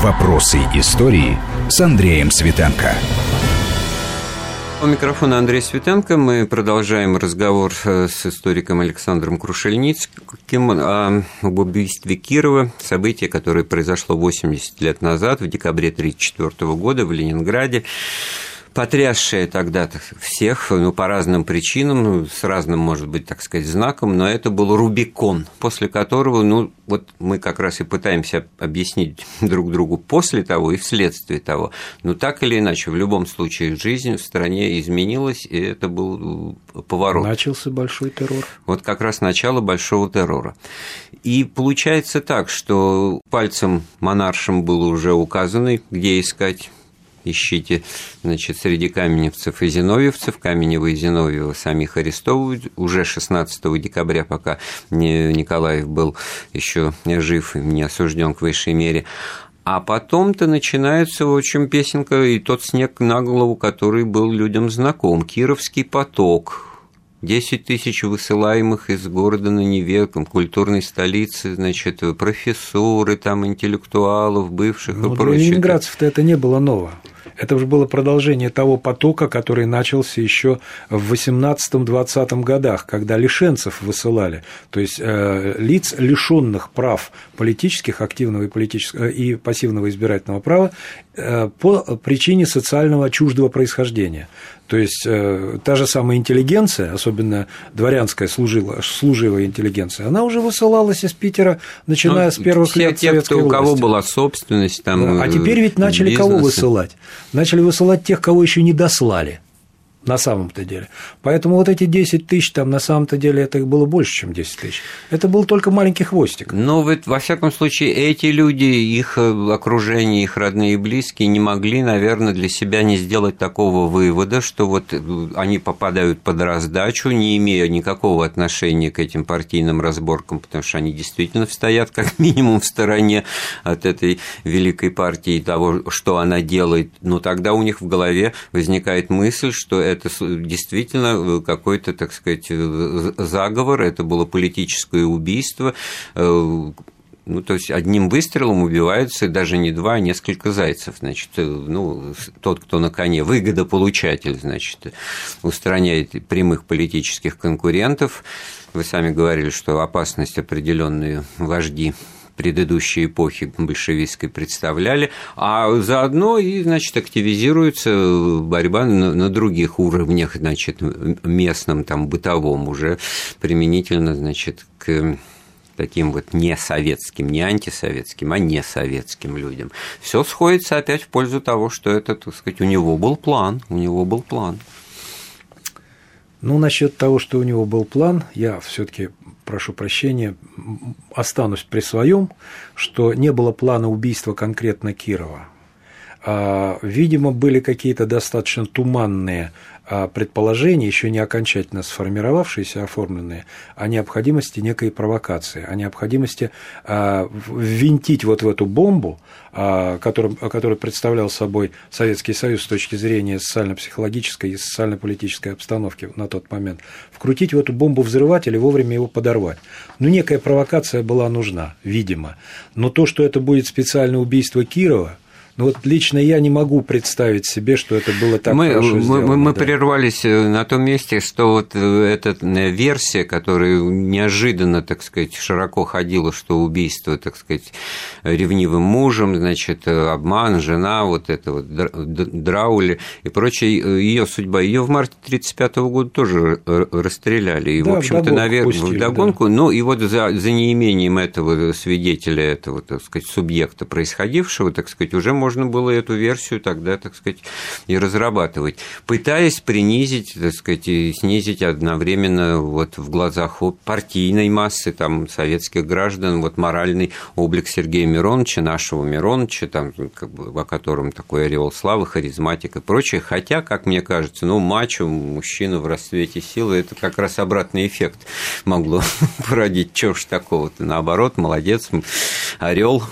Вопросы истории с Андреем Светенко. У микрофона Андрей Светенко. Мы продолжаем разговор э, с историком Александром Крушельницким об убийстве Кирова, событие, которое произошло 80 лет назад, в декабре 1934 года в Ленинграде потрясшее тогда всех, ну, по разным причинам, ну, с разным, может быть, так сказать, знаком, но это был Рубикон, после которого, ну, вот мы как раз и пытаемся объяснить друг другу после того и вследствие того. Но так или иначе, в любом случае, жизнь в стране изменилась, и это был э, поворот. Начался большой террор. Вот как раз начало большого террора. И получается так, что пальцем монаршем было уже указано, где искать ищите, значит, среди каменевцев и зиновьевцев. Каменева и Зиновьева самих арестовывают. Уже 16 декабря, пока Николаев был еще жив и не осужден к высшей мере. А потом-то начинается, в общем, песенка и тот снег на голову, который был людям знаком. Кировский поток, 10 тысяч высылаемых из города на Неве, культурной столицы, значит, профессоры, там, интеллектуалов, бывших ну, и прочее. Ленинградцев-то это не было ново. Это уже было продолжение того потока, который начался еще в 18-20 годах, когда лишенцев высылали, то есть э, лиц, лишенных прав политических, активного и, политического, э, и пассивного избирательного права по причине социального чуждого происхождения. То есть э, та же самая интеллигенция, особенно дворянская служила, служивая интеллигенция, она уже высылалась из Питера, начиная Но с первых те, лет те, советской кто, у кого власти. была собственность, там, А теперь ведь начали бизнесы. кого высылать? Начали высылать тех, кого еще не дослали на самом-то деле. Поэтому вот эти 10 тысяч, там на самом-то деле это было больше, чем 10 тысяч. Это был только маленький хвостик. Но вот, во всяком случае, эти люди, их э, окружение, их родные и близкие не могли, наверное, для себя не сделать такого вывода, что вот э, они попадают под раздачу, не имея никакого отношения к этим партийным разборкам, потому что они действительно стоят как минимум в стороне от этой великой партии и того, что она делает. Но тогда у них в голове возникает мысль, что это действительно какой-то, так сказать, заговор, это было политическое убийство, ну, то есть одним выстрелом убиваются даже не два, а несколько зайцев. Значит, ну, тот, кто на коне, выгодополучатель, значит, устраняет прямых политических конкурентов. Вы сами говорили, что опасность определенные вожди предыдущей эпохи большевистской представляли, а заодно и, значит, активизируется борьба на, других уровнях, значит, местном, там, бытовом, уже применительно, значит, к таким вот не советским, не антисоветским, а не советским людям. Все сходится опять в пользу того, что это, так сказать, у него был план, у него был план. Ну, насчет того, что у него был план, я все-таки прошу прощения, останусь при своем, что не было плана убийства конкретно Кирова. А, видимо, были какие-то достаточно туманные а, предположения, еще не окончательно сформировавшиеся, оформленные, о необходимости некой провокации, о необходимости а, ввинтить вот в эту бомбу, который, который представлял собой Советский Союз с точки зрения социально-психологической и социально-политической обстановки на тот момент, вкрутить в эту бомбу взрыватель и вовремя его подорвать. Ну, некая провокация была нужна, видимо. Но то, что это будет специальное убийство Кирова – ну вот лично я не могу представить себе, что это было так мы, хорошо мы, сделано. Мы, да. прервались э, на том месте, что вот э, эта э, версия, которая неожиданно, так сказать, широко ходила, что убийство, так сказать, ревнивым мужем, значит, обман, жена, вот это вот драули и прочее, ее судьба, ее в марте 1935 года тоже расстреляли. И, да, в общем-то, наверное, в догонку. Да. Ну, и вот за, за неимением этого свидетеля, этого, так сказать, субъекта происходившего, так сказать, уже можно можно было эту версию тогда, так сказать, и разрабатывать, пытаясь принизить, так сказать, и снизить одновременно вот в глазах партийной массы, там, советских граждан, вот моральный облик Сергея Мироновича, нашего Мироновича, там, как бы, о котором такой ореол славы, харизматик и прочее, хотя, как мне кажется, ну, мачо, мужчина в расцвете силы, это как раз обратный эффект могло породить, чего ж такого-то, наоборот, молодец, орел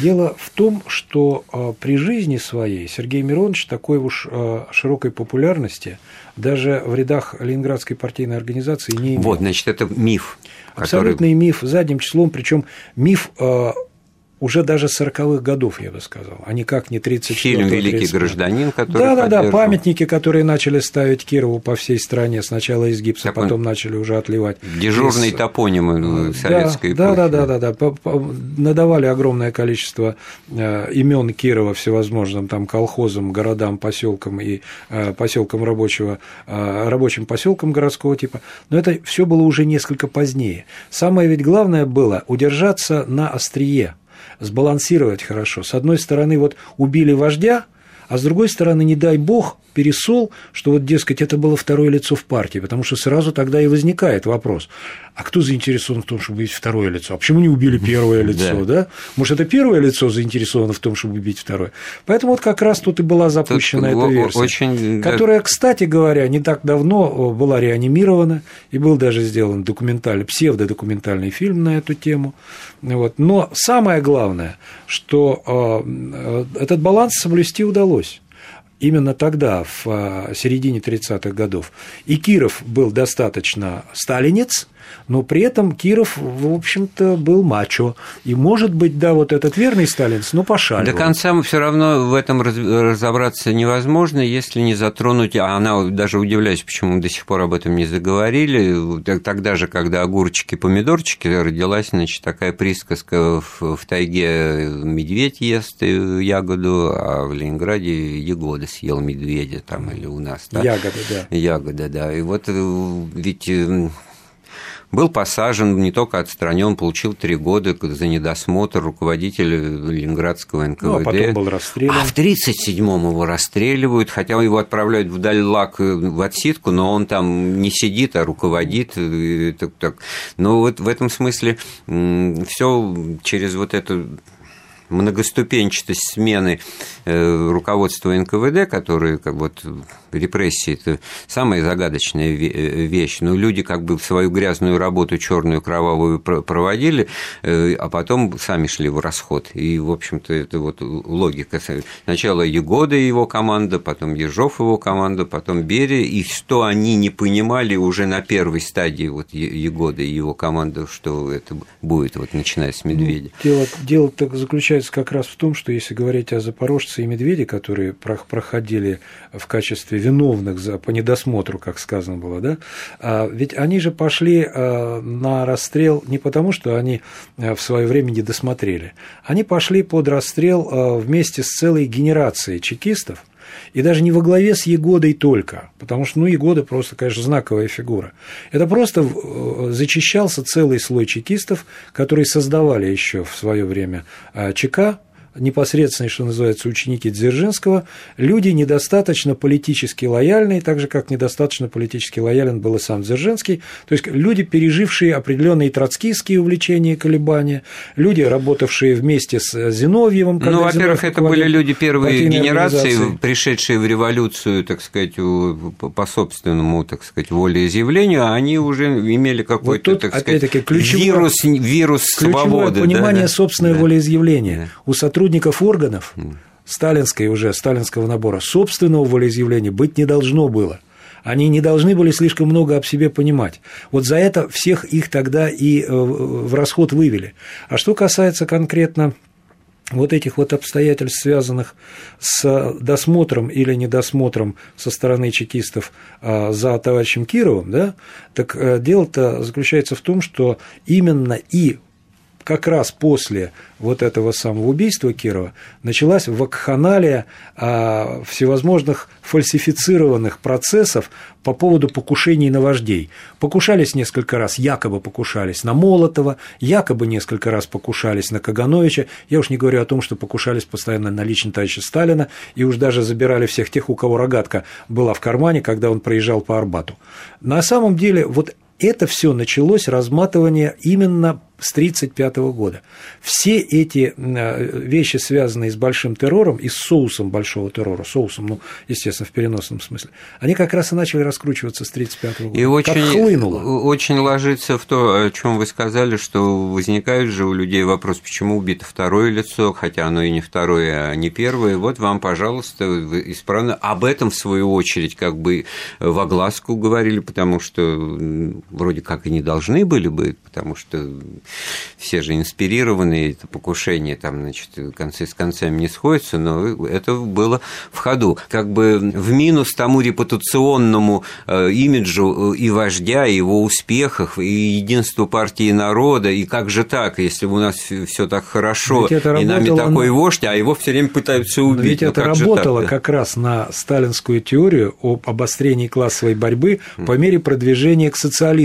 Дело в том, что э, при жизни своей Сергей Миронович такой уж э, широкой популярности даже в рядах Ленинградской партийной организации не имел. Вот, значит, это миф. Абсолютный который... миф задним числом, причем миф э, уже даже 40-х годов, я бы сказал, а никак не 34 Фильм «Великий гражданин», который Да, да, да, памятники, которые начали ставить Кирову по всей стране, сначала из гипса, так потом начали уже отливать. Дежурный из... топоним э, советской да, эпохи. Да, да, да, да, да. Надавали огромное количество э, имен Кирова всевозможным там колхозам, городам, поселкам и э, поселкам рабочего, рабочим поселкам городского типа. Но это все было уже несколько позднее. Самое ведь главное было удержаться на острие сбалансировать хорошо. С одной стороны, вот убили вождя, а с другой стороны, не дай бог, пересол, что вот, дескать, это было второе лицо в партии, потому что сразу тогда и возникает вопрос, а кто заинтересован в том, чтобы убить второе лицо? А почему не убили первое лицо, да? Может, это первое лицо заинтересовано в том, чтобы убить второе? Поэтому вот как раз тут и была запущена эта версия, которая, кстати говоря, не так давно была реанимирована, и был даже сделан документальный, псевдодокументальный фильм на эту тему. Вот. Но самое главное, что э, этот баланс соблюсти удалось удалось именно тогда, в а, середине 30-х годов. И Киров был достаточно сталинец, но при этом Киров, в общем-то, был мачо. И, может быть, да, вот этот верный сталинец, но пошаливал. До конца все равно в этом разобраться невозможно, если не затронуть, а она даже удивляюсь, почему до сих пор об этом не заговорили, тогда же, когда огурчики, помидорчики, родилась, значит, такая присказка в, в тайге медведь ест ягоду, а в Ленинграде ягоды съел медведя там или у нас. Да? Ягоды, да. Ягода, да. И вот э, ведь э, был посажен, не только отстранен, получил три года за недосмотр руководителя Ленинградского НКВД. Ну, а потом был расстрелян. А в 1937-м его расстреливают, хотя его отправляют в Дальлак э, в отсидку, но он там не сидит, а руководит. Так, так. Но вот в этом смысле все через вот эту многоступенчатость смены э, руководства НКВД, которые как вот репрессии это самая загадочная э, вещь. Но люди как бы свою грязную работу черную кровавую проводили, э, а потом сами шли в расход. И, в общем-то, это вот логика. Сначала Егода и его команда, потом Ежов его команда, потом Берия. И что они не понимали уже на первой стадии вот Егода и его команда, что это будет, вот начиная с Медведя. Ну, дело, дело так заключается как раз в том, что если говорить о Запорожце и Медведе, которые проходили в качестве виновных за, по недосмотру, как сказано было, да, а ведь они же пошли а, на расстрел не потому, что они а, в свое время не досмотрели, они пошли под расстрел а, вместе с целой генерацией чекистов, и даже не во главе с Егодой только, потому что, ну, Егода просто, конечно, знаковая фигура. Это просто зачищался целый слой чекистов, которые создавали еще в свое время ЧК, непосредственные, что называется, ученики Дзержинского, люди недостаточно политически лояльные, так же, как недостаточно политически лоялен был и сам Дзержинский, то есть люди, пережившие определенные троцкистские увлечения и колебания, люди, работавшие вместе с Зиновьевым. Ну, во-первых, это были люди первой генерации, пришедшие в революцию, так сказать, по собственному, так сказать, волеизъявлению, а они уже имели какой-то, вот тут, так сказать, ключевое, вирус, вирус свободы. понимание да, собственного да. волеизъявления. Да. У сотрудников сотрудников органов сталинской уже, сталинского набора, собственного волеизъявления быть не должно было. Они не должны были слишком много об себе понимать. Вот за это всех их тогда и э, в расход вывели. А что касается конкретно вот этих вот обстоятельств, связанных с досмотром или недосмотром со стороны чекистов а, за товарищем Кировым, да, так э, дело-то заключается в том, что именно и как раз после вот этого самого убийства Кирова началась вакханалия а, всевозможных фальсифицированных процессов по поводу покушений на вождей. Покушались несколько раз, якобы покушались на Молотова, якобы несколько раз покушались на Кагановича. Я уж не говорю о том, что покушались постоянно на лично товарища Сталина и уж даже забирали всех тех, у кого рогатка была в кармане, когда он проезжал по Арбату. На самом деле вот это все началось разматывание именно с 1935 года. Все эти э, вещи, связанные с большим террором и с соусом большого террора, соусом, ну, естественно, в переносном смысле, они как раз и начали раскручиваться с 1935 года. И очень, как хлынуло. очень ложится в то, о чем вы сказали, что возникает же у людей вопрос, почему убито второе лицо, хотя оно и не второе, а не первое. Вот вам, пожалуйста, исправно. Об этом, в свою очередь, как бы в огласку говорили, потому что вроде как и не должны были бы, потому что все же инспирированы, это покушение там, значит, концы с концами не сходятся, но это было в ходу. Как бы в минус тому репутационному э, имиджу и вождя, и его успехах, и единству партии народа, и как же так, если у нас все так хорошо, и нами такой на... вождь, а его все время пытаются убить. Но ведь ну, это работало так, да? как раз на сталинскую теорию об обострении классовой борьбы по мере продвижения к социализму.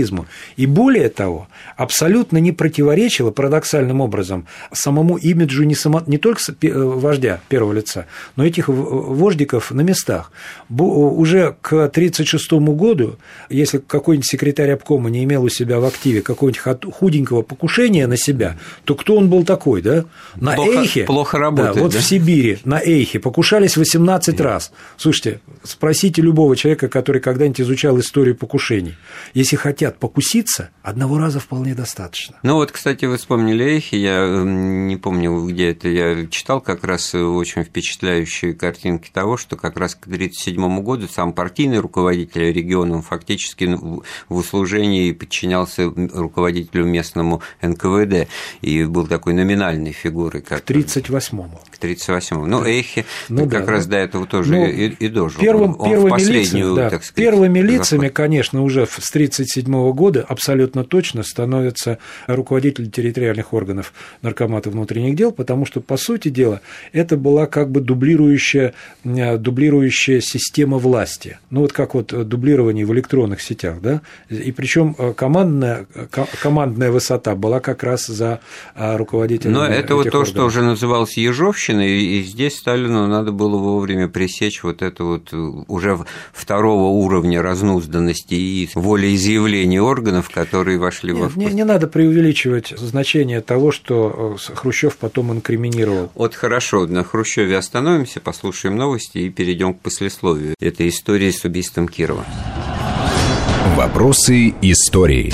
И более того, абсолютно не противоречило парадоксальным образом самому имиджу не, само, не только э, вождя первого лица, но этих вождиков на местах. Уже к 1936 году, если какой-нибудь секретарь обкома не имел у себя в активе какого-нибудь худенького покушения на себя, то кто он был такой, да? На плохо, Эйхе, плохо работает, да, вот да? в Сибири, на Эйхе покушались 18 да. раз. Слушайте, спросите любого человека, который когда-нибудь изучал историю покушений. Если хотят покуситься, одного раза вполне достаточно. Ну вот, кстати, вы вспомнили Эйхи, я не помню, где это я читал, как раз очень впечатляющие картинки того, что как раз к 1937 году сам партийный руководитель региона фактически в услужении подчинялся руководителю местному НКВД и был такой номинальной фигурой. Как... К 1938-му. К 1938-му. Ну, Эйхи ну, как да, раз да. до этого тоже ну, и, и дожил. Первым, Он первыми лицами, да, так сказать, первыми лицами, заход. конечно, уже с 1937 года абсолютно точно становятся руководители территориальных органов Наркомата внутренних дел, потому что, по сути дела, это была как бы дублирующая, э, дублирующая система власти. Ну, вот как вот дублирование в электронных сетях, да, и причем э, командная, командная высота была как раз за э, руководителем Но это вот то, органов. что уже называлось ежовщиной, и здесь Сталину надо было вовремя пресечь вот это вот уже второго уровня разнузданности и волеизъявления органов, которые вошли Нет, во не, не надо преувеличивать значение того, что Хрущев потом инкриминировал. Вот хорошо, на Хрущеве остановимся, послушаем новости и перейдем к послесловию этой истории с убийством Кирова. Вопросы истории.